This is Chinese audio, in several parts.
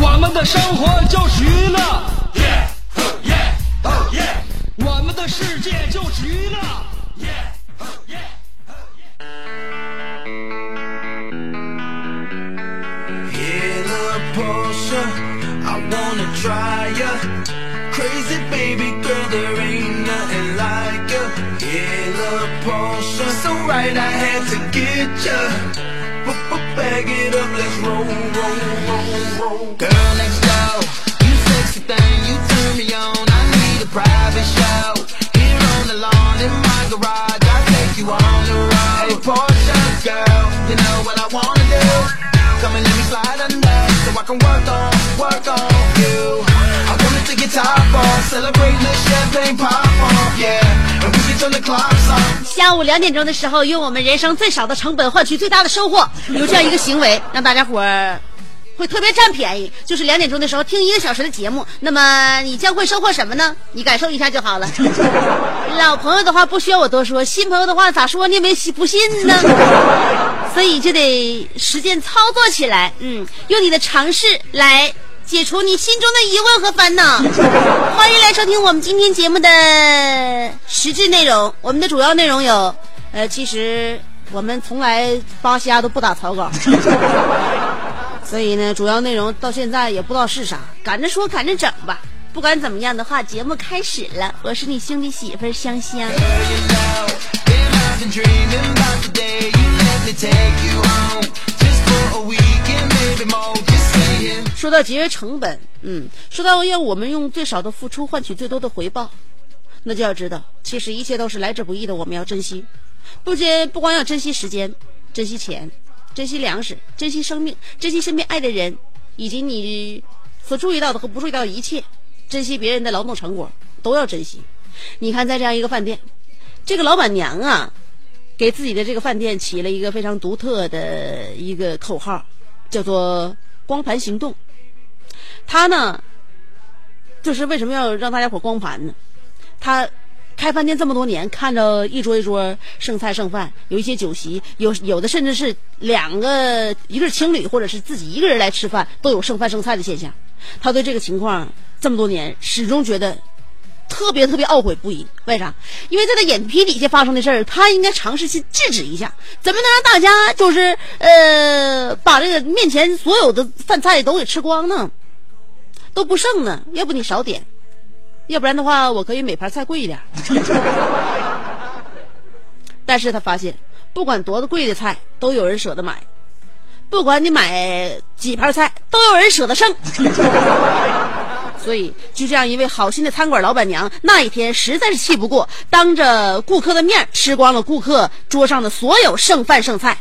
我们的生活就是娱乐，我们的世界就是娱乐。I wanna try ya. Crazy baby girl, there ain't nothing like ya. Hella Porsche, so right I had to get ya. Bag it up, let's roll, roll, roll, roll. Girl next door, you sexy thing, you turn me on. I need a private show. Here on the lawn in my garage, I take you on the road. Hey Porsche girl, you know what I wanna do. Come and let me slide under, so I can work on, work on you. I wanna take your top off, celebrate the champagne pop off, yeah. 下午两点钟的时候，用我们人生最少的成本换取最大的收获，有这样一个行为，让大家伙儿会特别占便宜。就是两点钟的时候听一个小时的节目，那么你将会收获什么呢？你感受一下就好了。老朋友的话不需要我多说，新朋友的话咋说你没不信呢？所以就得实践操作起来，嗯，用你的尝试来。解除你心中的疑问和烦恼，欢迎来收听我们今天节目的实质内容。我们的主要内容有，呃，其实我们从来扒瞎都不打草稿，所以呢，主要内容到现在也不知道是啥，赶着说赶着整吧。不管怎么样的话，节目开始了。我是你兄弟媳妇香香。说到节约成本，嗯，说到要我们用最少的付出换取最多的回报，那就要知道，其实一切都是来之不易的，我们要珍惜。不仅不光要珍惜时间，珍惜钱，珍惜粮食，珍惜生命，珍惜身边爱的人，以及你所注意到的和不注意到的一切，珍惜别人的劳动成果，都要珍惜。你看，在这样一个饭店，这个老板娘啊，给自己的这个饭店起了一个非常独特的一个口号，叫做“光盘行动”。他呢，就是为什么要让大家伙光盘呢？他开饭店这么多年，看着一桌一桌剩菜剩饭，有一些酒席，有有的甚至是两个一个是情侣，或者是自己一个人来吃饭，都有剩饭剩菜的现象。他对这个情况这么多年始终觉得特别特别懊悔不已。为啥？因为在他眼皮底下发生的事儿，他应该尝试去制止一下。怎么能让大家就是呃把这个面前所有的饭菜都给吃光呢？都不剩呢，要不你少点，要不然的话，我可以每盘菜贵一点。但是他发现，不管多贵的菜，都有人舍得买；不管你买几盘菜，都有人舍得剩。所以，就这样一位好心的餐馆老板娘，那一天实在是气不过，当着顾客的面吃光了顾客桌上的所有剩饭剩菜。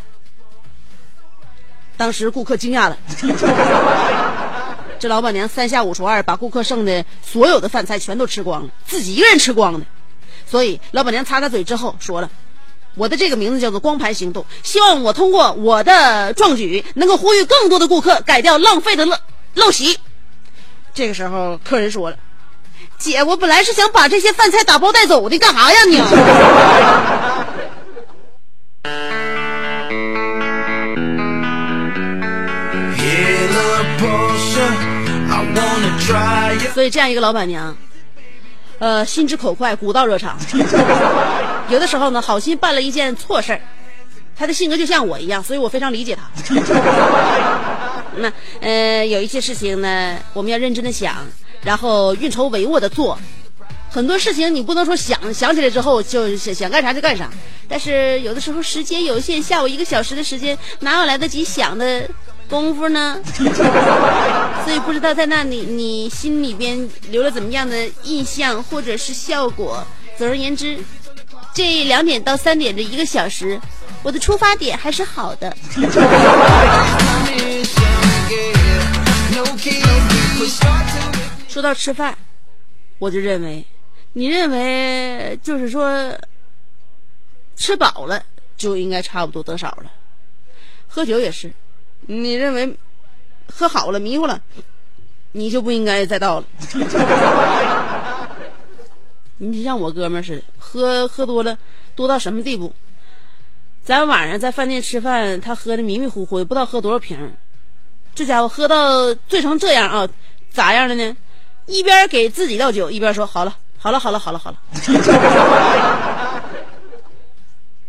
当时顾客惊讶了。这老板娘三下五除二把顾客剩的所有的饭菜全都吃光了，自己一个人吃光的。所以老板娘擦擦嘴之后说了：“我的这个名字叫做光盘行动，希望我通过我的壮举能够呼吁更多的顾客改掉浪费的陋陋习。”这个时候客人说了：“姐，我本来是想把这些饭菜打包带走的，干啥呀你？”所以这样一个老板娘，呃，心直口快，古道热肠。有的时候呢，好心办了一件错事儿，她的性格就像我一样，所以我非常理解她。那呃，有一些事情呢，我们要认真的想，然后运筹帷幄的做。很多事情你不能说想想起来之后就想想干啥就干啥，但是有的时候时间有限，下午一个小时的时间哪有来得及想的功夫呢？所以不知道在那里你心里边留了怎么样的印象或者是效果。总而言之，这两点到三点这一个小时，我的出发点还是好的。说到吃饭，我就认为。你认为就是说，吃饱了就应该差不多得少了。喝酒也是，你认为喝好了迷糊了，你就不应该再倒了。你像我哥们似的，喝喝多了，多到什么地步？咱晚上在饭店吃饭，他喝的迷迷糊糊的，不知道喝多少瓶。这家伙喝到醉成这样啊，咋样了呢？一边给自己倒酒，一边说：“好了。”好了好了好了好了，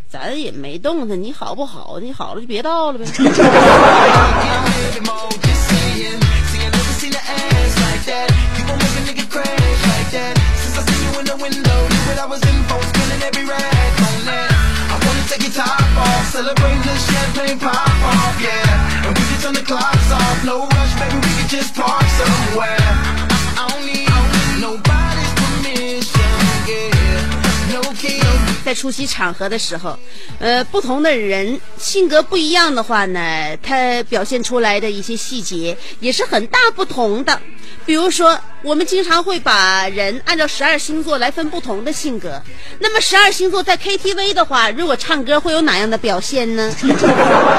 咱也没动他，你好不好？你好了就别倒了呗。在出席场合的时候，呃，不同的人性格不一样的话呢，他表现出来的一些细节也是很大不同的。比如说，我们经常会把人按照十二星座来分不同的性格。那么，十二星座在 KTV 的话，如果唱歌会有哪样的表现呢？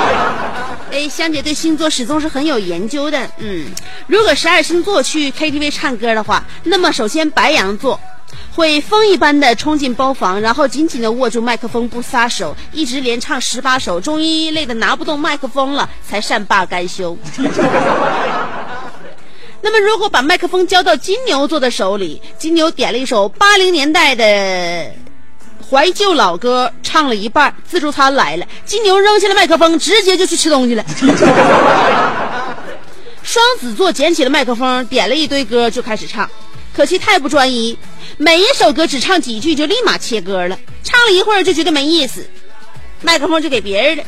哎，香姐对星座始终是很有研究的。嗯，如果十二星座去 KTV 唱歌的话，那么首先白羊座。会风一般的冲进包房，然后紧紧的握住麦克风不撒手，一直连唱十八首，终于累得拿不动麦克风了，才善罢甘休。那么，如果把麦克风交到金牛座的手里，金牛点了一首八零年代的怀旧老歌，唱了一半，自助餐来了，金牛扔下了麦克风，直接就去吃东西了。双子座捡起了麦克风，点了一堆歌，就开始唱。可惜太不专一，每一首歌只唱几句就立马切歌了，唱了一会儿就觉得没意思，麦克风就给别人了。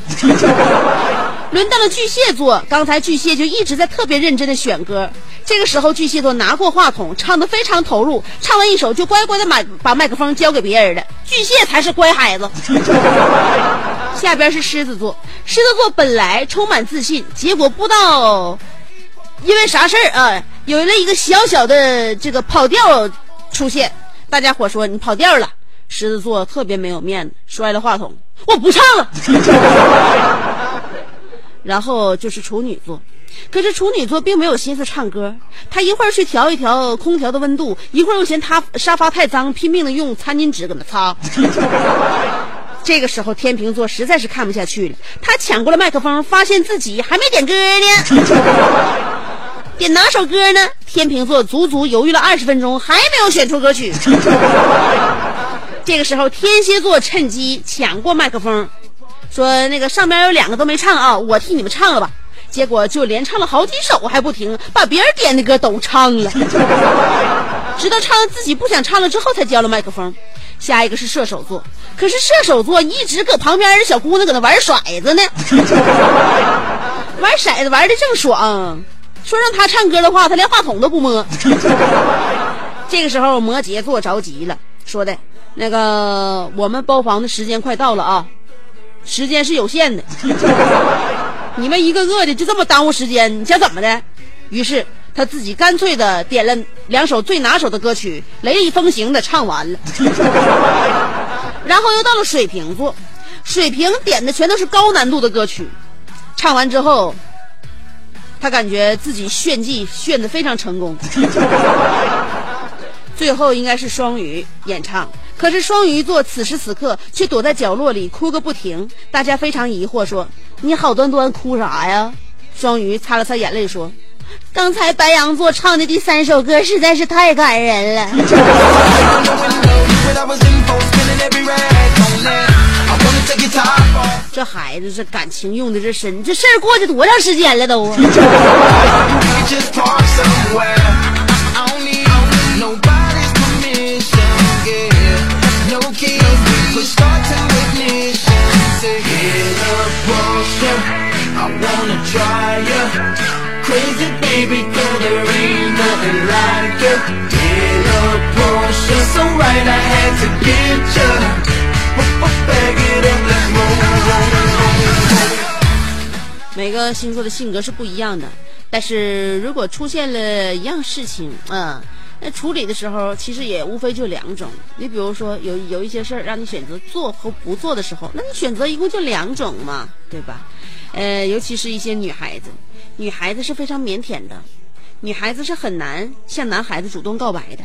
轮到了巨蟹座，刚才巨蟹就一直在特别认真的选歌，这个时候巨蟹座拿过话筒，唱的非常投入，唱完一首就乖乖的把把麦克风交给别人了。巨蟹才是乖孩子。下边是狮子座，狮子座本来充满自信，结果不知道因为啥事儿啊。有了一个小小的这个跑调出现，大家伙说你跑调了，狮子座特别没有面子，摔了话筒，我不唱了。然后就是处女座，可是处女座并没有心思唱歌，他一会儿去调一调空调的温度，一会儿又嫌他沙发太脏，拼命的用餐巾纸搁那擦。这个时候天秤座实在是看不下去了，他抢过了麦克风，发现自己还没点歌呢。点哪首歌呢？天秤座足足犹豫了二十分钟，还没有选出歌曲。这个时候，天蝎座趁机抢过麦克风，说：“那个上边有两个都没唱啊，我替你们唱了吧。”结果就连唱了好几首还不停，把别人点的歌都唱了，直到唱自己不想唱了之后，才交了麦克风。下一个是射手座，可是射手座一直搁旁边的小姑娘搁那玩骰子呢，玩骰子玩的正爽。说让他唱歌的话，他连话筒都不摸。这个时候，摩羯座着急了，说的：“那个，我们包房的时间快到了啊，时间是有限的，你们一个个的就这么耽误时间，你想怎么的？”于是他自己干脆的点了两首最拿手的歌曲，雷厉风行的唱完了。然后又到了水瓶座，水瓶点的全都是高难度的歌曲，唱完之后。他感觉自己炫技炫得非常成功，最后应该是双鱼演唱，可是双鱼座此时此刻却躲在角落里哭个不停，大家非常疑惑，说：“你好端端哭啥呀？”双鱼擦了擦眼泪说：“刚才白羊座唱的第三首歌实在是太感人了。” 这孩子，这感情用的这深，这事儿过去多长时间了都？每个星座的性格是不一样的，但是如果出现了一样事情，嗯，那处理的时候其实也无非就两种。你比如说有有一些事儿让你选择做和不做的时候，那你选择一共就两种嘛，对吧？呃，尤其是一些女孩子，女孩子是非常腼腆的，女孩子是很难向男孩子主动告白的。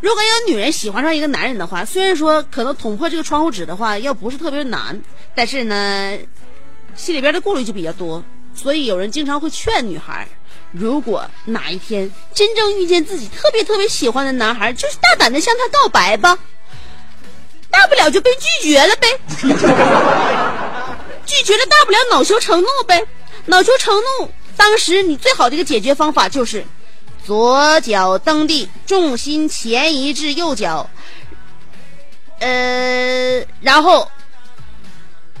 如果有女人喜欢上一个男人的话，虽然说可能捅破这个窗户纸的话，要不是特别难，但是呢，心里边的顾虑就比较多，所以有人经常会劝女孩，如果哪一天真正遇见自己特别特别喜欢的男孩，就是大胆的向他告白吧，大不了就被拒绝了呗，拒绝了大不了恼羞成怒呗，恼羞成怒，当时你最好的一个解决方法就是，左脚蹬地，重心前移至右脚，呃，然后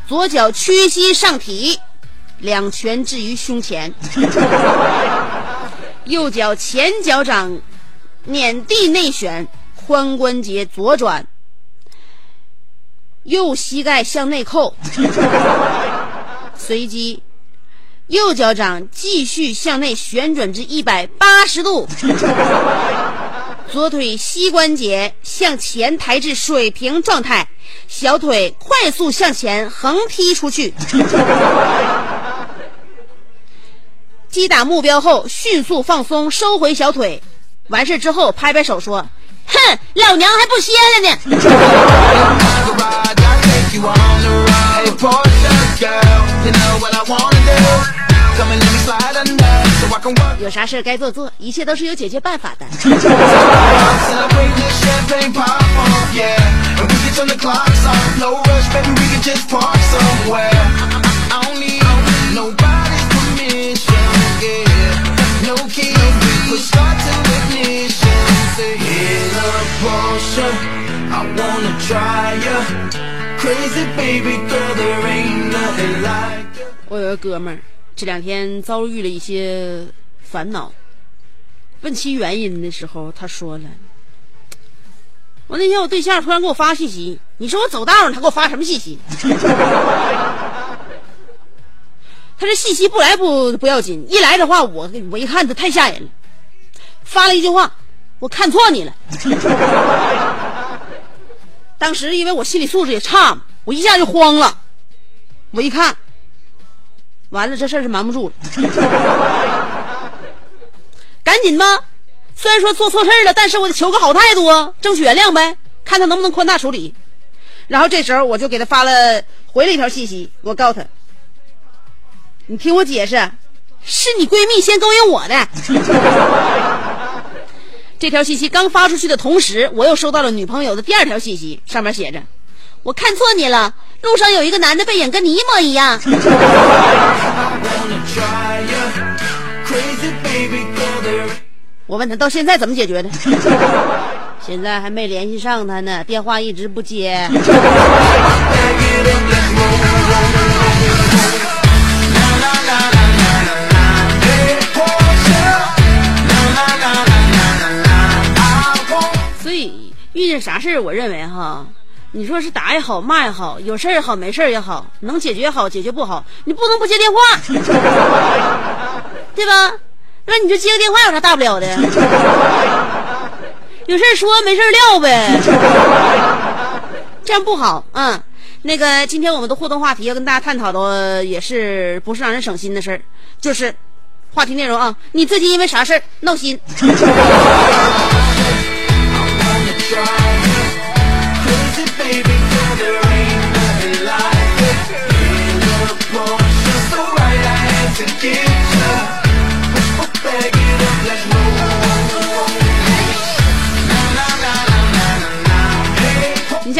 左脚屈膝上提，两拳置于胸前，右脚前脚掌碾地内旋，髋关节左转，右膝盖向内扣，随即右脚掌继续向内旋转至一百八十度，左腿膝关节向前抬至水平状态，小腿快速向前横踢出去。击打目标后，迅速放松，收回小腿。完事之后，拍拍手说：“哼，老娘还不歇了呢。有啥事该做做，一切都是有解决办法的。我有个哥们儿，这两天遭遇了一些烦恼，问其原因的时候，他说了：“我那天我对象突然给我发信息，你说我走道上，他给我发什么信息？他这信息不来不不要紧，一来的话，我我一看他太吓人了，发了一句话，我看错你了。当时因为我心理素质也差，我一下就慌了，我一看。”完了，这事儿是瞒不住了，赶紧吧。虽然说做错事儿了，但是我得求个好态度啊，争取原谅呗，看他能不能宽大处理。然后这时候我就给他发了回了一条信息，我告诉他：“你听我解释，是你闺蜜先勾引我的。”这条信息刚发出去的同时，我又收到了女朋友的第二条信息，上面写着：“我看错你了，路上有一个男的背影跟你一模一样。我问他到现在怎么解决的，现在还没联系上他呢，电话一直不接。所以遇见啥事儿，我认为哈，你说是打也好，骂也好，有事儿也好，没事儿也好，能解决好，解决不好，你不能不接电话，对吧？那你就接个电话有啥大不了的？有事儿说，没事儿撂呗，这样不好。嗯，那个今天我们的互动话题要跟大家探讨的也是不是让人省心的事儿，就是话题内容啊，你最近因为啥事儿闹心？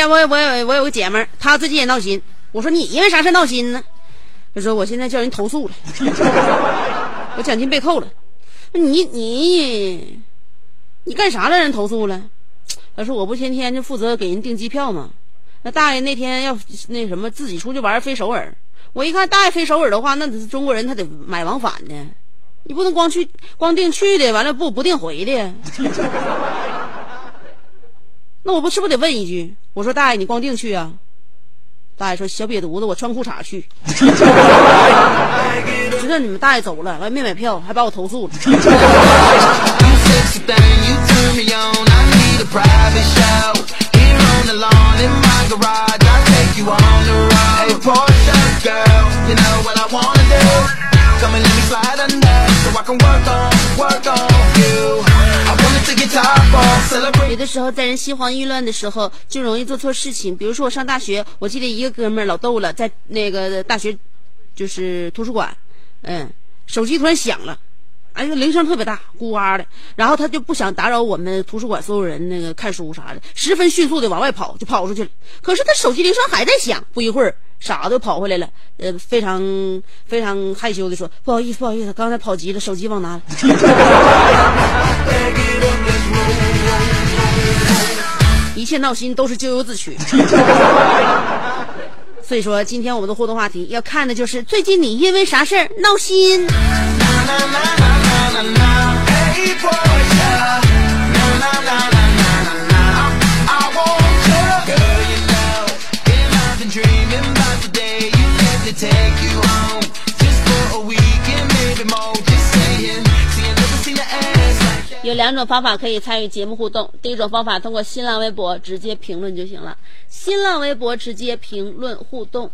我我我有个姐们儿，她最近也闹心。我说你因为啥事闹心呢？她说我现在叫人投诉了，我奖金被扣了。你你你干啥让人投诉了？她说我不天天就负责给人订机票吗？那大爷那天要那什么自己出去玩飞首尔，我一看大爷飞首尔的话，那中国人他得买往返的，你不能光去光订去的，完了不不订回的。那我不是不得问一句？我说大爷，你光腚去啊？大爷说小瘪犊子，我穿裤衩去。知道你们大爷走了，完没买票，还把我投诉了。有的时候在人心慌意乱的时候，就容易做错事情。比如说我上大学，我记得一个哥们儿老逗了，在那个大学就是图书馆，嗯，手机突然响了，哎呀，铃声特别大，咕哇的，然后他就不想打扰我们图书馆所有人那个看书啥的，十分迅速的往外跑，就跑出去了。可是他手机铃声还在响，不一会儿傻子跑回来了，呃，非常非常害羞的说：“不好意思，不好意思，刚才跑急了，手机忘拿了。”切闹心都是咎由自取。所以说，今天我们的互动话题要看的就是最近你因为啥事儿闹心。两种方法可以参与节目互动。第一种方法通过新浪微博直接评论就行了，新浪微博直接评论互动。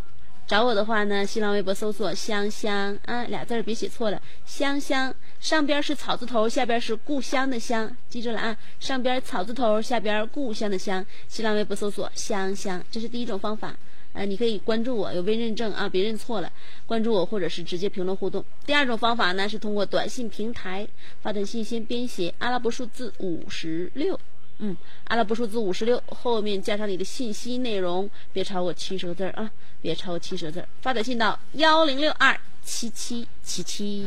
找我的话呢，新浪微博搜索“香香”啊，俩字儿别写错了，香香，上边是草字头，下边是故乡的乡，记住了啊，上边草字头，下边故乡的乡。新浪微博搜索“香香”，这是第一种方法。呃，你可以关注我，有微认证啊，别认错了，关注我或者是直接评论互动。第二种方法呢是通过短信平台发短信，先编写阿拉伯数字五十六，嗯，阿拉伯数字五十六后面加上你的信息内容，别超过七十个字儿啊，别超过七十个字儿。发短信到幺零六二七七七七。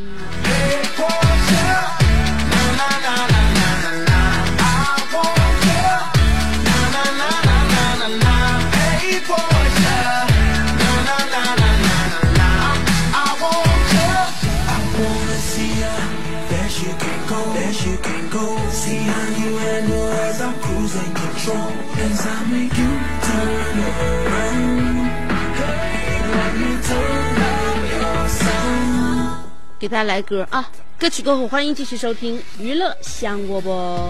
给大家来歌啊歌曲过后欢迎继续收听娱乐香饽饽。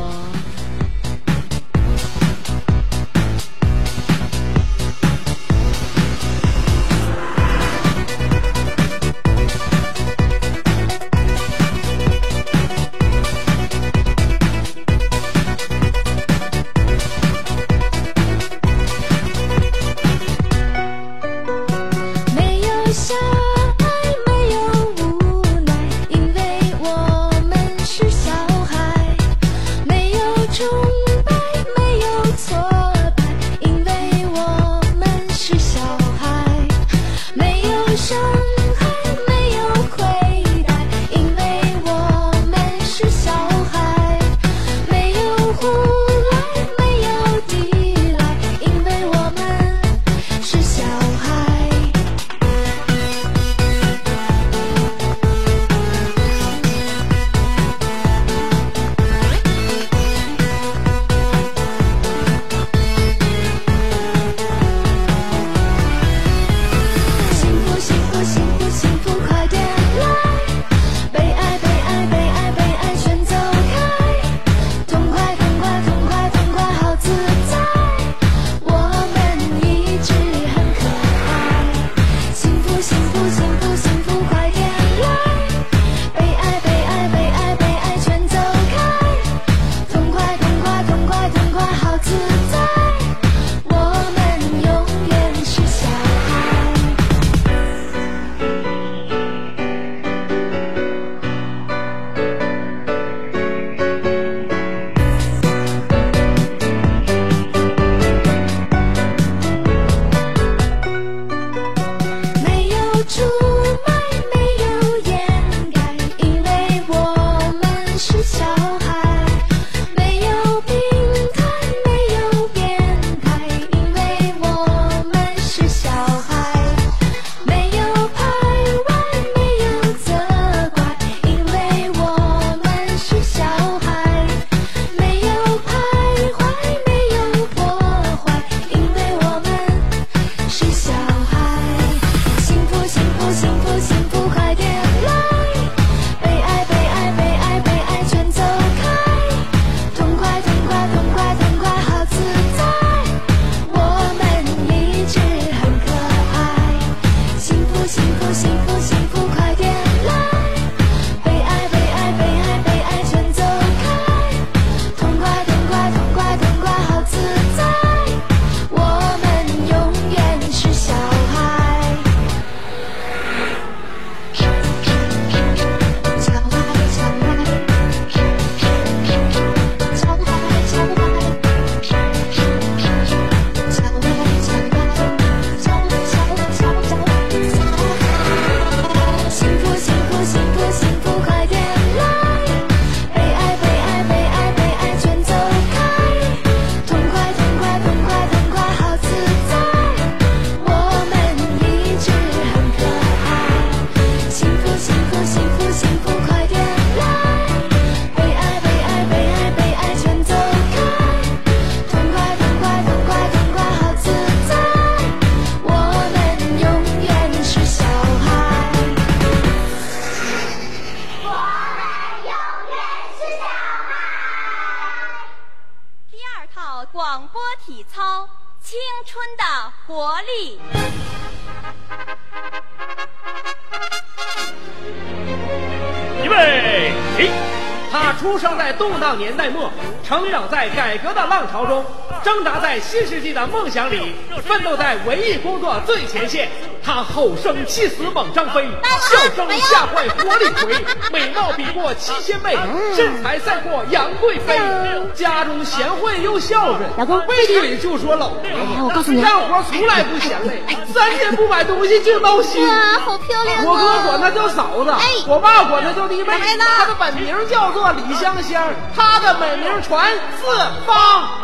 年代末，成长在改革的浪潮中，挣扎在新世纪的梦想里，奋斗在文艺工作最前线。他吼声气死猛张飞，笑声吓坏活李逵，美貌比过七仙妹，身材赛过杨贵妃。家中贤惠又孝顺，老公背地里就说老婆。哎我告诉你干活从来不嫌累，三天不买东西就闹心。哇，好漂亮啊！我哥管她叫嫂子，我爸管她叫弟妹。她的本名叫做李香香，她的美名传四方。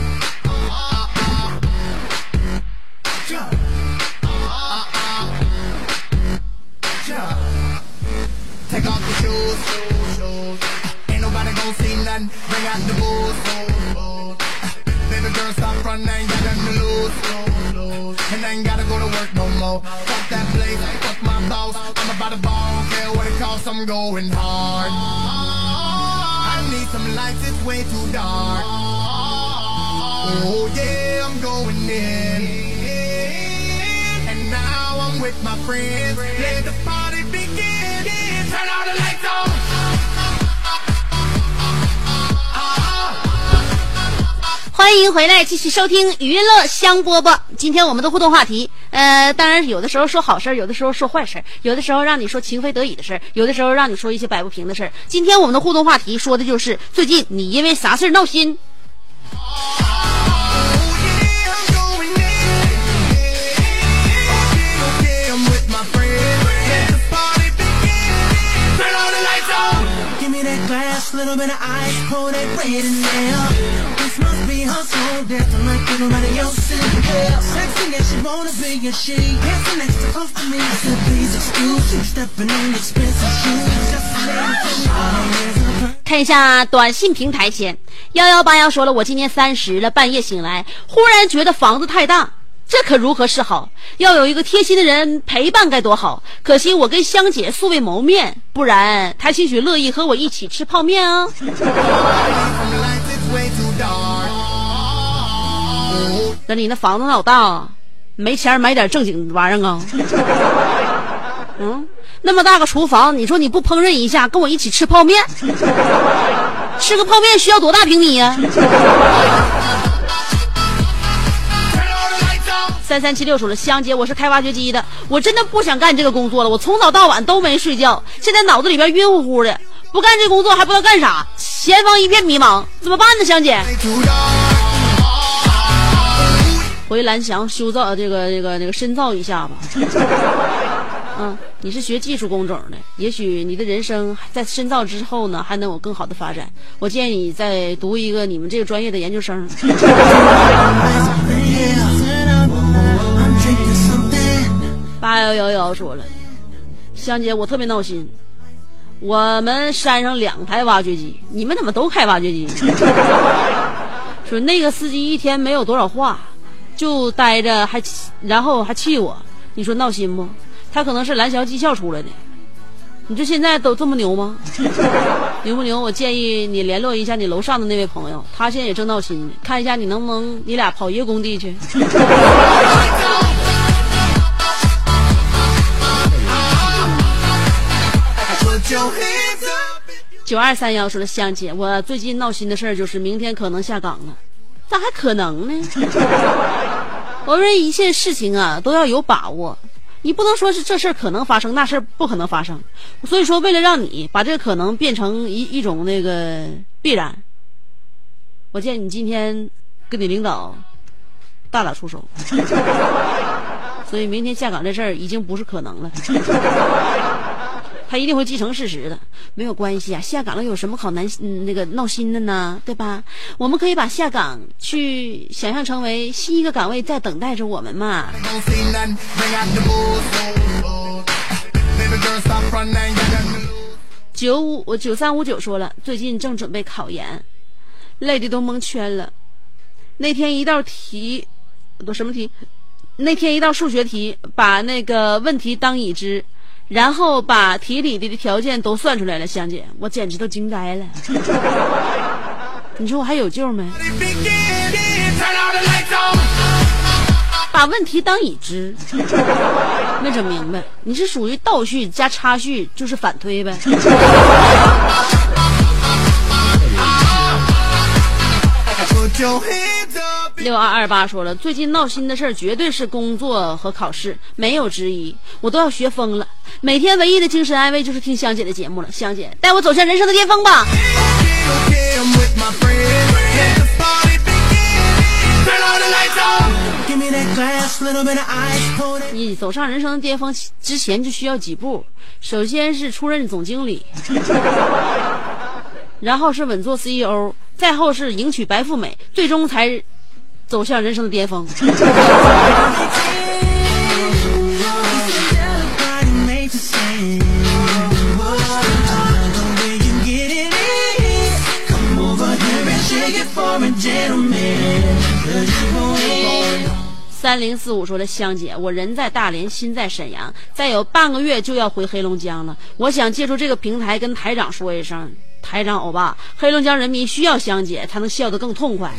Out the booze. Baby girl, stop running. Got nothing to lose. And I ain't gotta go to work no more. Fuck that place, fuck my boss. I'm about to ball, care what it costs. I'm going hard. I need some lights, it's way too dark. Oh yeah, I'm going in. And now I'm with my friends. Let the 欢迎回来，继续收听娱乐香饽饽。今天我们的互动话题，呃，当然有的时候说好事儿，有的时候说坏事儿，有的时候让你说情非得已的事儿，有的时候让你说一些摆不平的事儿。今天我们的互动话题说的就是最近你因为啥事儿闹心？看一下短信平台先，幺幺八幺说了，我今年三十了，半夜醒来，忽然觉得房子太大，这可如何是好？要有一个贴心的人陪伴该多好！可惜我跟香姐素未谋面，不然她兴许乐意和我一起吃泡面啊。那你那房子老大啊，没钱买点正经玩意儿啊？嗯，那么大个厨房，你说你不烹饪一下，跟我一起吃泡面？吃个泡面需要多大平米呀. 三三七六说了，香姐，我是开挖掘机的，我真的不想干这个工作了，我从早到晚都没睡觉，现在脑子里边晕乎乎的，不干这工作还不知道干啥，前方一片迷茫，怎么办呢？香姐.回蓝翔修造这个这个这个深造一下吧。嗯，你是学技术工种的，也许你的人生在深造之后呢，还能有更好的发展。我建议你再读一个你们这个专业的研究生。八幺幺幺说了，香姐，我特别闹心。我们山上两台挖掘机，你们怎么都开挖掘机？说那个司机一天没有多少话，就待着还然后还气我，你说闹心不？他可能是蓝翔技校出来的。你这现在都这么牛吗？牛不牛？我建议你联络一下你楼上的那位朋友，他现在也正闹心呢，看一下你能不能你俩跑一个工地去。九二三幺说的，香姐，我最近闹心的事儿就是明天可能下岗了，咋还可能呢？我认为一切事情啊都要有把握，你不能说是这事可能发生，那事儿不可能发生。所以说，为了让你把这个可能变成一一种那个必然，我建议你今天跟你领导大打出手。所以明天下岗这事儿已经不是可能了。他一定会继承事实的，没有关系啊。下岗了有什么好难嗯那个闹心的呢？对吧？我们可以把下岗去想象成为新一个岗位在等待着我们嘛。九五我九三五九说了，最近正准备考研，累的都蒙圈了。那天一道题，都什么题？那天一道数学题，把那个问题当已知，然后把题里的条件都算出来了。香姐，我简直都惊呆了。你说我还有救没？把问题当已知，没整明白。你是属于倒叙加插叙，就是反推呗。六二二八说了，最近闹心的事儿绝对是工作和考试，没有之一。我都要学疯了，每天唯一的精神安慰就是听香姐的节目了。香姐，带我走向人生的巅峰吧！你走上人生的巅峰之前就需要几步，首先是出任总经理，然后是稳坐 CEO，再后是迎娶白富美，最终才走向人生的巅峰。三零四五说的香姐，我人在大连，心在沈阳，再有半个月就要回黑龙江了。我想借助这个平台跟台长说一声，台长欧巴，黑龙江人民需要香姐，才能笑得更痛快。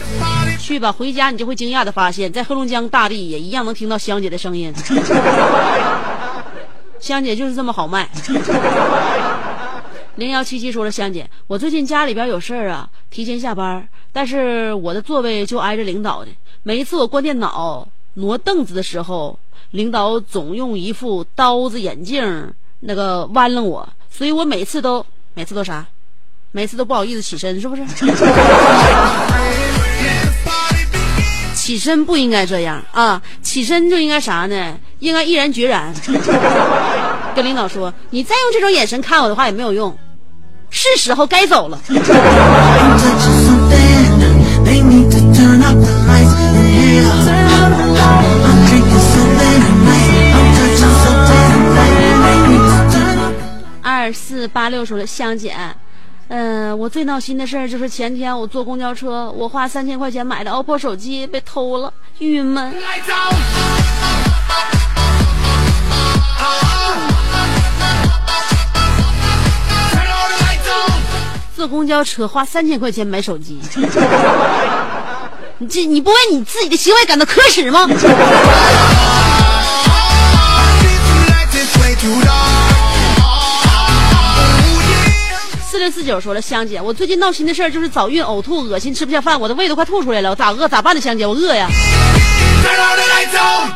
去吧，回家你就会惊讶的发现，在黑龙江大地也一样能听到香姐的声音。香姐就是这么好卖。零幺七七说了，香姐，我最近家里边有事儿啊，提前下班，但是我的座位就挨着领导的，每一次我关电脑。挪凳子的时候，领导总用一副刀子眼镜那个弯了我，所以我每次都每次都啥，每次都不好意思起身，是不是？起身不应该这样啊！起身就应该啥呢？应该毅然决然 跟领导说：“你再用这种眼神看我的话也没有用，是时候该走了。”二四八六说的香姐，嗯，我最闹心的事儿就是前天我坐公交车，我花三千块钱买的 OPPO 手机被偷了，郁闷。坐公交车花三千块钱买手机，你这你不为你自己的行为感到可耻吗？六四九说了，香姐，我最近闹心的事儿就是早孕呕吐、恶心、吃不下饭，我的胃都快吐出来了，我咋饿咋办呢？香姐，我饿呀。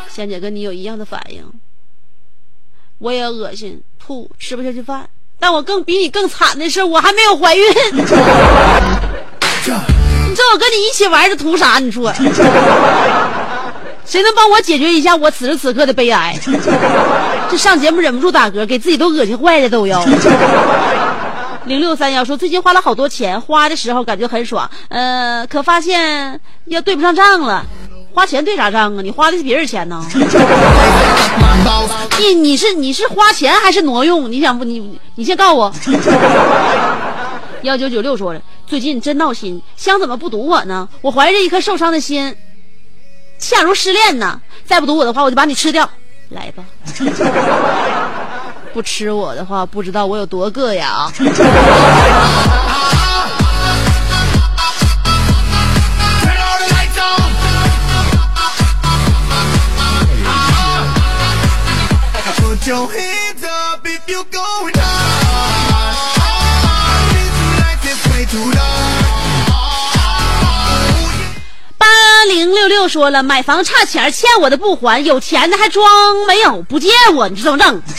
香姐跟你有一样的反应，我也恶心、吐、吃不下去饭，但我更比你更惨的是，我还没有怀孕。你说我跟你一起玩，是图啥？你说，谁能帮我解决一下我此时此刻的悲哀？这上节目忍不住打嗝，给自己都恶心坏了都要。零六三幺说最近花了好多钱，花的时候感觉很爽，呃，可发现要对不上账了。花钱对啥账啊？你花的是别人钱呢？你你是你是花钱还是挪用？你想不你你先告诉我。幺九九六说了，最近真闹心，香怎么不堵我呢？我怀着一颗受伤的心，恰如失恋呢。再不堵我的话，我就把你吃掉。来吧。不吃我的话，不知道我有多硌呀！说了，买房差钱，欠我的不还，有钱的还装没有，不借我，你怎么整？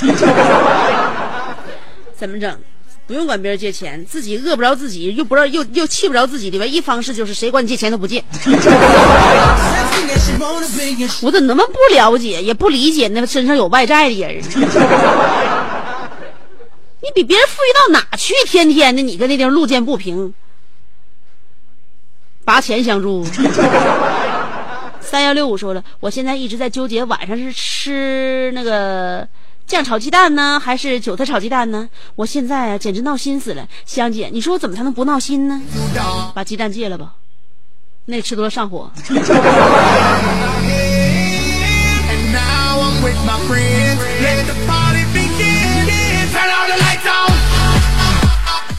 怎么整？不用管别人借钱，自己饿不着自己，又不知道又又气不着自己的唯一方式就是谁管你借钱都不借。我怎么那么不了解，也不理解那身上有外债的人？你比别人富裕到哪去？天天的，你跟那地方路见不平。拔钱相助。三幺六五说了，我现在一直在纠结晚上是吃那个酱炒鸡蛋呢，还是韭菜炒鸡蛋呢？我现在啊，简直闹心死了。香姐，你说我怎么才能不闹心呢？把鸡蛋戒了吧。那吃多了上火。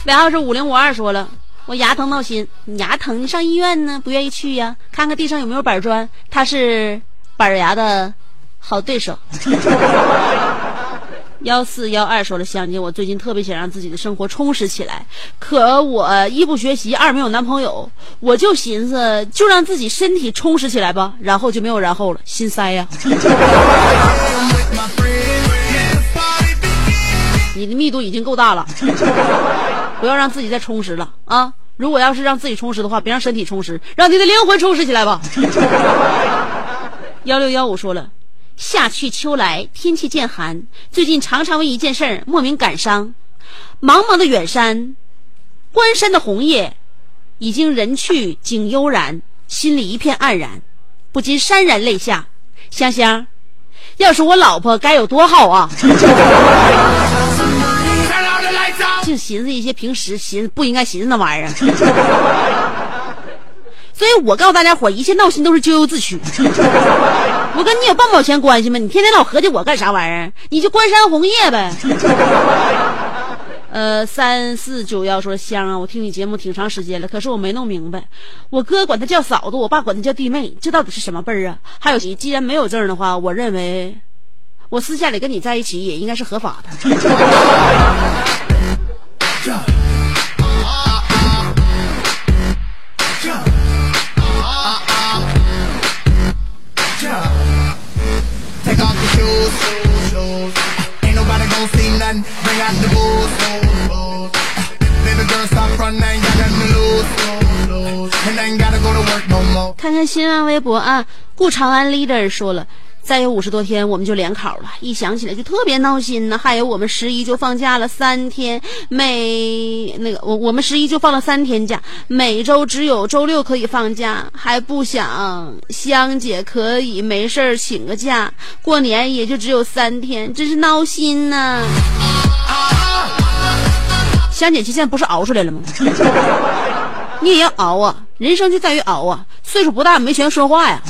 尾 号是五零五二说了，我牙疼闹心，你牙疼你上医院呢，不愿意去呀？看看地上有没有板砖，他是板牙的好对手。幺四幺二说了，香姐，我最近特别想让自己的生活充实起来，可我一不学习，二没有男朋友，我就寻思就让自己身体充实起来吧，然后就没有然后了，心塞呀。你的密度已经够大了，不要让自己再充实了啊！如果要是让自己充实的话，别让身体充实，让你的灵魂充实起来吧。幺六幺五说了，夏去秋来，天气渐寒，最近常常为一件事儿莫名感伤。茫茫的远山，关山的红叶，已经人去景悠然，心里一片黯然，不禁潸然泪下。香香，要是我老婆该有多好啊！净寻思一些平时寻思不应该寻思那玩意儿。所以我告诉大家伙，一切闹心都是咎由自取。我跟你有半毛钱关系吗？你天天老合计我干啥玩意儿？你就关山红叶呗。呃，三四九幺说香啊，我听你节目挺长时间了，可是我没弄明白，我哥管她叫嫂子，我爸管她叫弟妹，这到底是什么辈儿啊？还有，你既然没有证的话，我认为我私下里跟你在一起也应该是合法的。Take off your shoes, shoes, shoes. Ain't nobody gon' see nothing. Bring out the booze, booze, booze. Baby girl, stop running. Ain't got nothing to lose, lose, lose. And I ain't gotta go to work no more. 看看新浪微博啊，顾长安 leader 说了， 再有五十多天我们就联考了，一想起来就特别闹心呢。还有我们十一就放假了三天，每那个我我们十一就放了三天假，每周只有周六可以放假，还不想香姐可以没事儿请个假，过年也就只有三天，真是闹心呐。香姐现在不是熬出来了吗？你也要熬啊，人生就在于熬啊。岁数不大没权说话呀，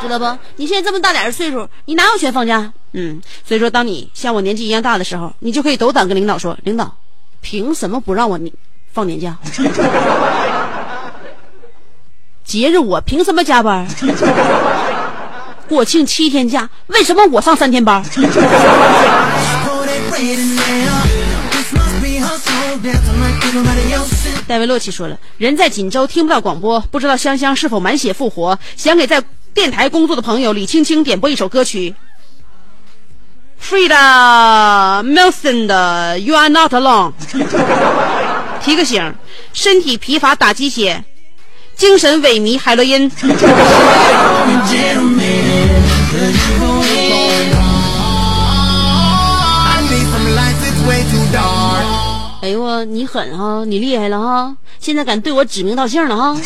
知道不？你现在这么大点儿岁数，你哪有权放假？嗯，所以说，当你像我年纪一样大的时候，你就可以斗胆跟领导说：“领导，凭什么不让我你放年假？节日我凭什么加班？国庆七天假，为什么我上三天班？”戴维洛奇说了，人在锦州听不到广播，不知道香香是否满血复活。想给在电台工作的朋友李青青点播一首歌曲，Frida Milson 的《You Are Not Alone》。提个醒，身体疲乏打鸡血，精神萎靡海洛因。哎呦我，你狠哈，你厉害了哈，现在敢对我指名道姓了哈。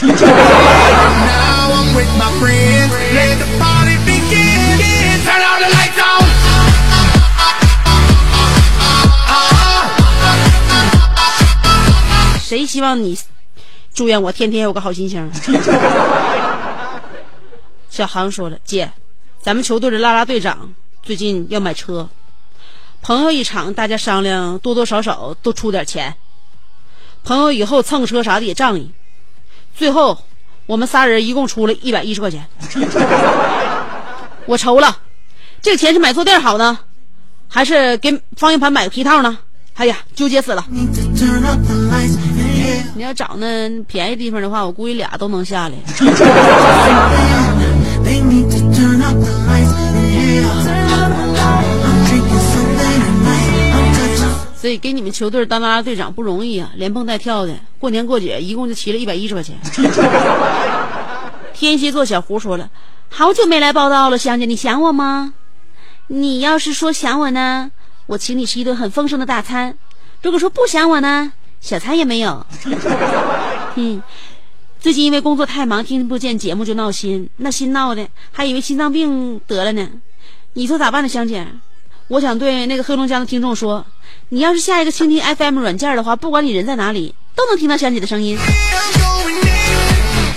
谁希望你祝愿我天天有个好心情？小航说了，姐，咱们球队的啦啦队长最近要买车，朋友一场，大家商量多多少少都出点钱。朋友以后蹭车啥的也仗义，最后我们仨人一共出了一百一十块钱。我愁了，这个钱是买坐垫好呢，还是给方向盘买个皮套呢？哎呀，纠结死了。你要找那便宜地方的话，我估计俩都能下来。所以给你们球队当啦啦队长不容易啊，连蹦带跳的，过年过节一共就骑了一百一十块钱。天蝎座小胡说了，好久没来报道了，香姐，你想我吗？你要是说想我呢，我请你吃一顿很丰盛的大餐；如果说不想我呢，小餐也没有。嗯，最近因为工作太忙，听不见节目就闹心，那心闹的还以为心脏病得了呢。你说咋办呢，香姐？我想对那个黑龙江的听众说，你要是下一个蜻蜓 FM 软件的话，不管你人在哪里，都能听到香姐的声音。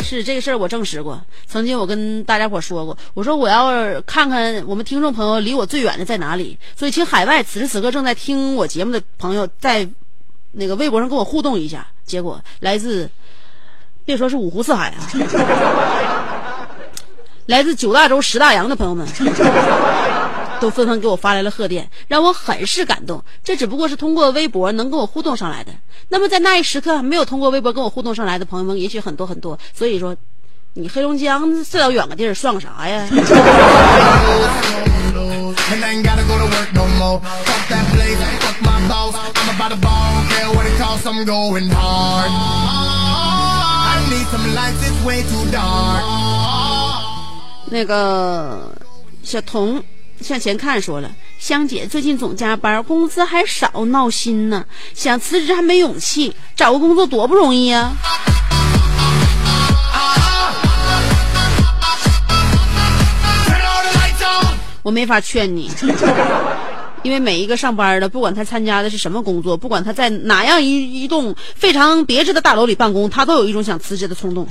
是这个事儿，我证实过。曾经我跟大家伙说过，我说我要看看我们听众朋友离我最远的在哪里，所以请海外此时此刻正在听我节目的朋友在那个微博上跟我互动一下。结果来自，别说是五湖四海啊，来自九大洲十大洋的朋友们。都纷纷给我发来了贺电，让我很是感动。这只不过是通过微博能跟我互动上来的。那么在那一时刻没有通过微博跟我互动上来的朋友们，也许很多很多。所以说，你黑龙江这老远个地儿算个啥呀？那个小童向前看说了，香姐最近总加班，工资还少，闹心呢。想辞职还没勇气，找个工作多不容易啊！我没法劝你，因为每一个上班的，不管他参加的是什么工作，不管他在哪样一一栋非常别致的大楼里办公，他都有一种想辞职的冲动。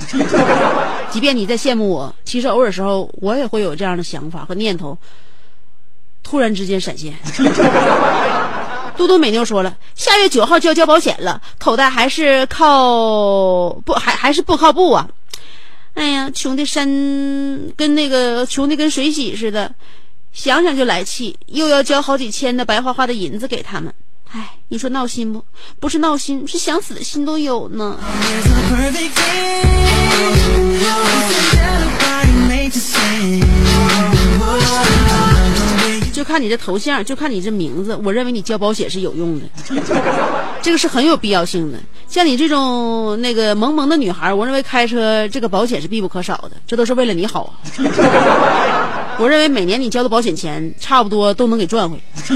即便你在羡慕我，其实偶尔时候我也会有这样的想法和念头，突然之间闪现。嘟嘟美妞说了，下月九号就要交保险了，口袋还是靠不还还是不靠谱啊！哎呀，穷的山跟那个穷的跟水洗似的，想想就来气，又要交好几千的白花花的银子给他们。哎，你说闹心不？不是闹心，是想死的心都有呢。就看你这头像，就看你这名字，我认为你交保险是有用的，这个是很有必要性的。像你这种那个萌萌的女孩，我认为开车这个保险是必不可少的，这都是为了你好啊。我认为每年你交的保险钱，差不多都能给赚回。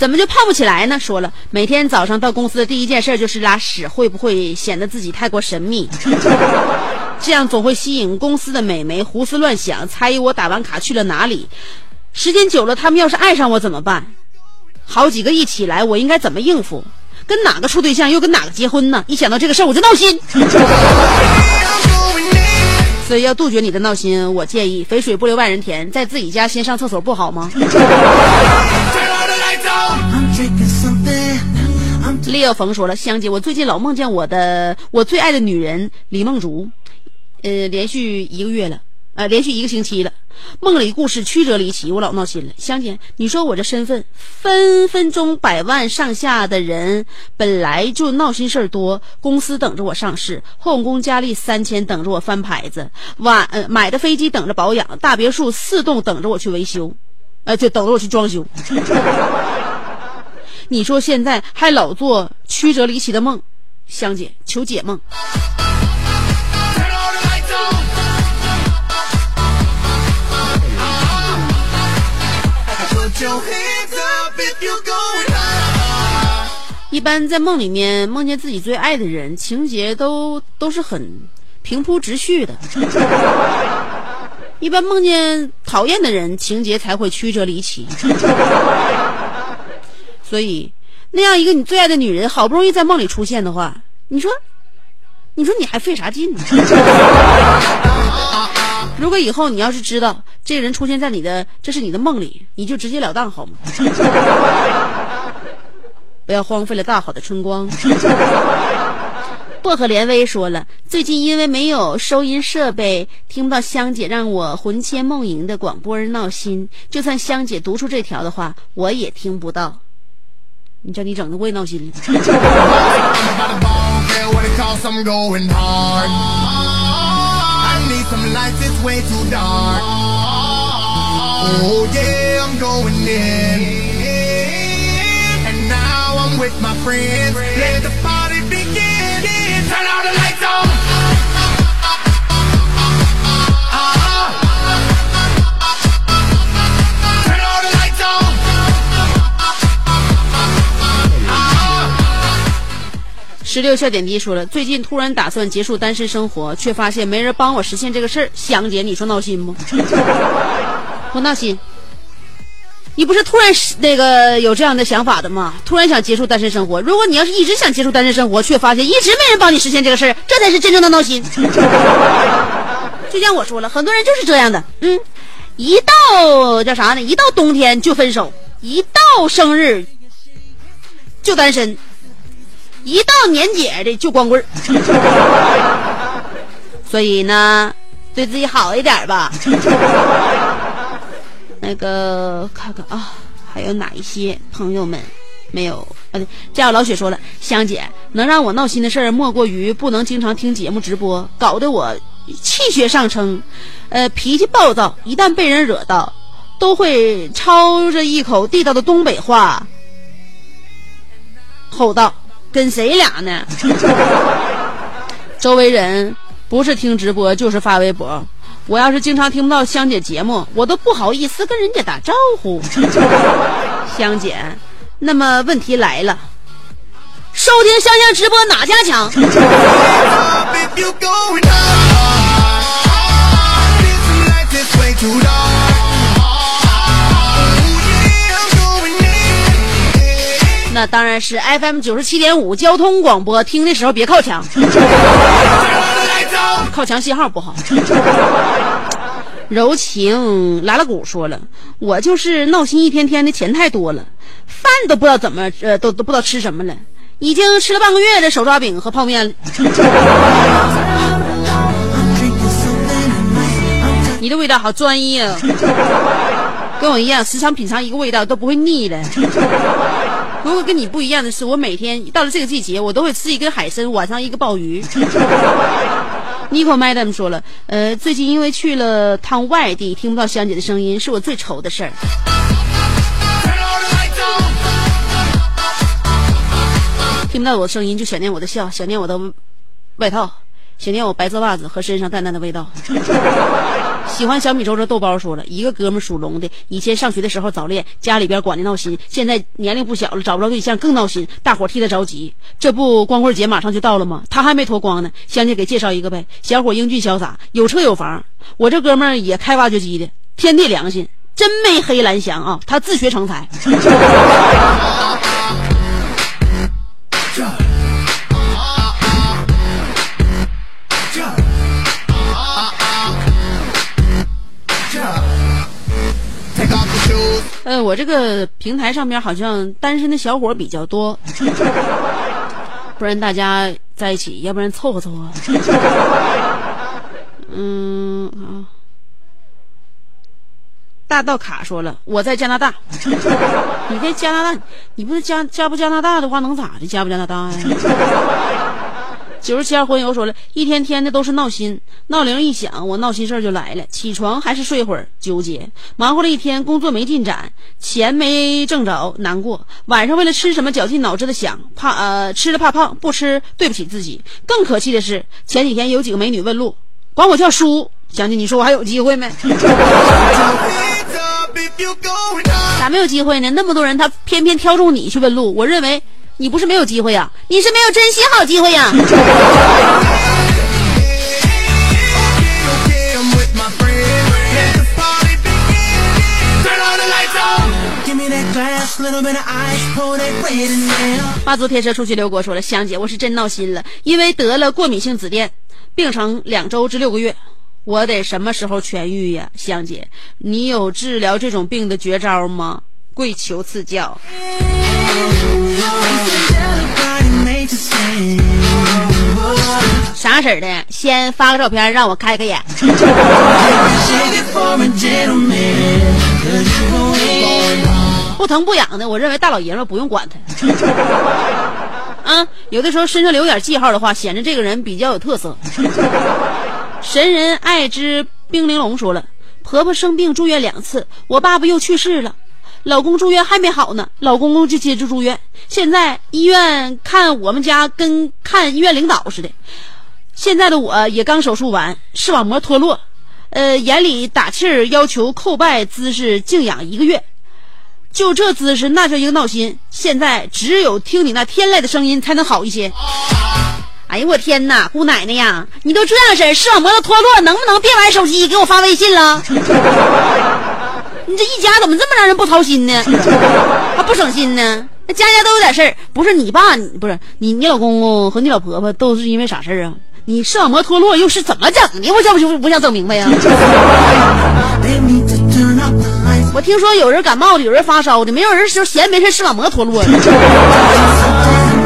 怎么就胖不起来呢？说了，每天早上到公司的第一件事就是拉屎，会不会显得自己太过神秘？这样总会吸引公司的美眉胡思乱想，猜疑我打完卡去了哪里。时间久了，他们要是爱上我怎么办？好几个一起来，我应该怎么应付？跟哪个处对象，又跟哪个结婚呢？一想到这个事儿，我就闹心。所以要杜绝你的闹心，我建议肥水不流外人田，在自己家先上厕所不好吗列耀冯说了，香姐，我最近老梦见我的我最爱的女人李梦竹，呃，连续一个月了，呃，连续一个星期了，梦里故事曲折离奇，我老闹心了。香姐，你说我这身份，分分钟百万上下的人，本来就闹心事儿多，公司等着我上市，后宫佳丽三千等着我翻牌子，晚买的飞机等着保养，大别墅四栋等着我去维修，呃，就等着我去装修。你说现在还老做曲折离奇的梦，香姐求解梦。一般在梦里面梦见自己最爱的人，情节都都是很平铺直叙的。一般梦见讨厌的人，情节才会曲折离奇。所以，那样一个你最爱的女人，好不容易在梦里出现的话，你说，你说你还费啥劲呢？如果以后你要是知道这个人出现在你的，这是你的梦里，你就直截了当好吗？不要荒废了大好的春光。薄荷连薇说了，最近因为没有收音设备，听不到香姐让我魂牵梦萦的广播而闹心。就算香姐读出这条的话，我也听不到。你叫你整的我也闹心了。Costs, I'm going hard. I need some lights, it's way too dark. Oh yeah, I'm going in. And now I'm with my friends. Let the 十六笑点低说了，最近突然打算结束单身生活，却发现没人帮我实现这个事儿。香姐，你说闹心不？不闹心。你不是突然那个有这样的想法的吗？突然想结束单身生活。如果你要是一直想结束单身生活，却发现一直没人帮你实现这个事儿，这才是真正的闹心。就像我说了，很多人就是这样的，嗯，一到叫啥呢？一到冬天就分手，一到生日就单身，一到年节的就光棍儿。所以呢，对自己好一点吧。那个看看啊，还有哪一些朋友们没有？啊，对，这样老雪说了，香姐能让我闹心的事儿，莫过于不能经常听节目直播，搞得我气血上升，呃，脾气暴躁，一旦被人惹到，都会操着一口地道的东北话吼道：“跟谁俩呢？” 周围人不是听直播就是发微博。我要是经常听不到香姐节目，我都不好意思跟人家打招呼。香姐，那么问题来了，收听香香直播哪家强？那当然是 FM 九十七点五交通广播，听的时候别靠墙。靠墙信号不好。柔情拉拉鼓说了，我就是闹心，一天天的钱太多了，饭都不知道怎么呃，都都不知道吃什么了，已经吃了半个月的手抓饼和泡面了。你的味道好专一啊，跟我一样，时常品尝一个味道都不会腻的。如果跟你不一样的是，我每天到了这个季节，我都会吃一根海参，晚上一个鲍鱼。Nico Madam 说了，呃，最近因为去了趟外地，听不到香姐的声音，是我最愁的事儿。听不到我的声音，就想念我的笑，想念我的外套，想念我白色袜子和身上淡淡的味道。喜欢小米粥的豆包说了，一个哥们属龙的，以前上学的时候早恋，家里边管的闹心，现在年龄不小了，找不着对象更闹心，大伙替他着急。这不光棍节马上就到了吗？他还没脱光呢，香姐给介绍一个呗。小伙英俊潇洒，有车有房。我这哥们儿也开挖掘机的，天地良心，真没黑蓝翔啊！他自学成才。呃，我这个平台上面好像单身的小伙比较多，不然大家在一起，要不然凑合凑合。嗯啊，大道卡说了，我在加拿大。你在加拿大，你不是加加不加拿大的话，能咋的？加不加拿大呀？九十七号婚友说了一天天的都是闹心，闹铃一响，我闹心事儿就来了。起床还是睡会儿，纠结；忙活了一天，工作没进展，钱没挣着，难过。晚上为了吃什么绞尽脑汁的想，怕呃吃了怕胖，不吃对不起自己。更可气的是，前几天有几个美女问路，管我叫叔，想起你说我还有机会没？咋没有机会呢？那么多人，他偏偏挑中你去问路，我认为。你不是没有机会呀，你是没有珍惜好机会呀。八足天蛇出去溜过说了，香姐，我是真闹心了，因为得了过敏性紫癜，病程两周至六个月，我得什么时候痊愈呀？香姐，你有治疗这种病的绝招吗？跪求赐教。啥事儿的？先发个照片让我开开眼。不疼不痒的，我认为大老爷们不用管他。啊，有的时候身上留点记号的话，显得这个人比较有特色。神人爱之冰玲珑说了，婆婆生病住院两次，我爸爸又去世了。老公住院还没好呢，老公公就接着住院。现在医院看我们家跟看医院领导似的。现在的我也刚手术完，视网膜脱落，呃，眼里打气儿，要求叩拜姿势静养一个月。就这姿势，那叫一个闹心。现在只有听你那天籁的声音才能好一些。哎呀，我天哪，姑奶奶呀，你都这样式，视网膜都脱落，能不能别玩手机，给我发微信了？你这一家怎么这么让人不操心呢？还不省心呢？那家家都有点事儿，不是你爸，不是你，你老公公和你老婆婆都是因为啥事儿啊？你视网膜脱落又是怎么整的？我想不不想整明白呀 我听说有人感冒的，有人发烧的，没有人说闲没事视网膜脱落的。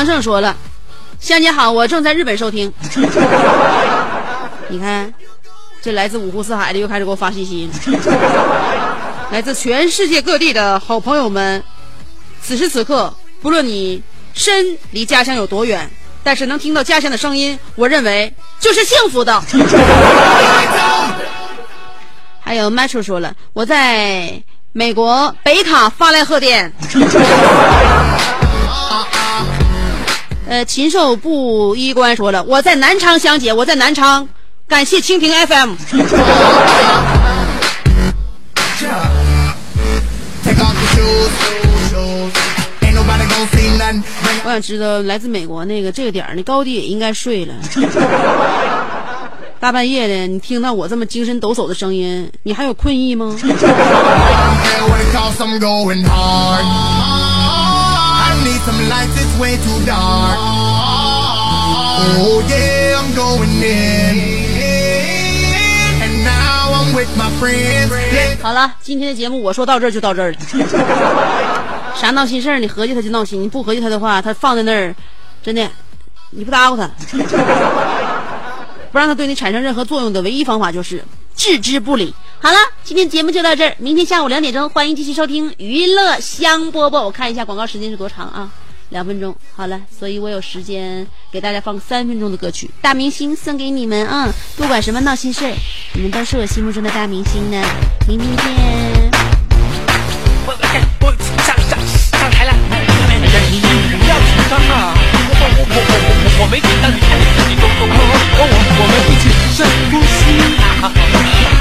阳胜说了：“香姐好，我正在日本收听。”你看，这来自五湖四海的又开始给我发信息了。来自全世界各地的好朋友们，此时此刻，不论你身离家乡有多远，但是能听到家乡的声音，我认为就是幸福的。还有 Metro 说了，我在美国北卡发来贺电。呃，禽兽不衣冠说了，我在南昌香姐，我在南昌，感谢蜻蜓 FM。我想知道来自美国那个这个点儿，那高低也应该睡了。大半夜的，你听到我这么精神抖擞的声音，你还有困意吗？Yeah, I'm going in. And now I'm with my friends. Let 好了，今天的节目我说到这儿就到这儿了。啥闹心事儿，你合计他就闹心，你不合计他的话，他放在那儿，真的，你不搭咕他，不让他对你产生任何作用的唯一方法就是置之不理。好了，今天节目就到这儿，明天下午两点钟欢迎继续收听娱乐香饽饽。我看一下广告时间是多长啊？两分钟。好了，所以我有时间给大家放三分钟的歌曲，大明星送给你们啊！不管什么闹心事儿，你们都是我心目中的大明星呢。明天见。我上上上台了。你你不要紧张啊！我我我我我我没紧张，你看你自己都都。我我我们一起深呼吸。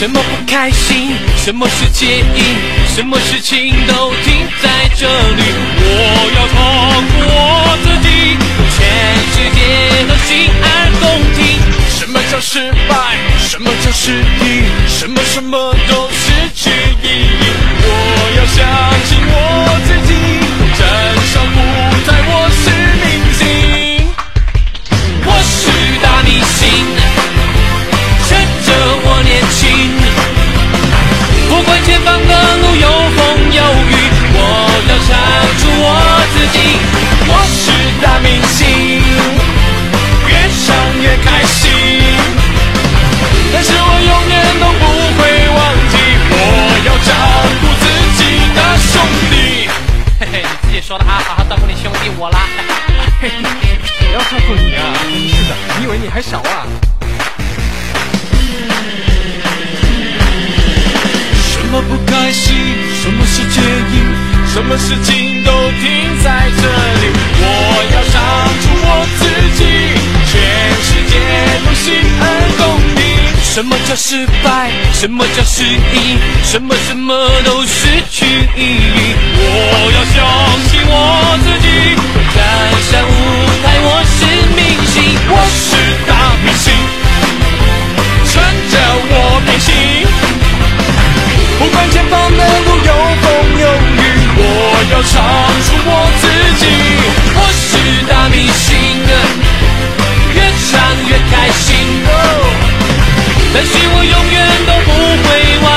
什么不开心，什么是介意，什么事情都停在这里。我要唱出我自己，全世界都心安动听。什么叫失败？什么叫失意？什么什么都失去意义。我要相信我自己，真相不在我是明星，我是大明星。趁着我年轻，不管前方的路有风有雨，我要唱出我自己。我是大明星，越唱越开心。但是我永远都不会忘记，我要照顾自己的兄弟。嘿嘿，你自己说的啊，好好照顾你兄弟我啦。嘿嘿，我要照顾你啊！是的，你以为你还小啊？什么叫失败？什么叫失意？什么什么都失去意义。我要相信我自己，站上舞台我是明星，我是大明星，穿着我年轻。不管前方的路有风有雨，我要唱出我自己。我是大明星，越唱越开心。但是我永远都不会忘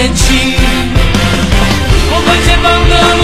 年轻，我们前方的。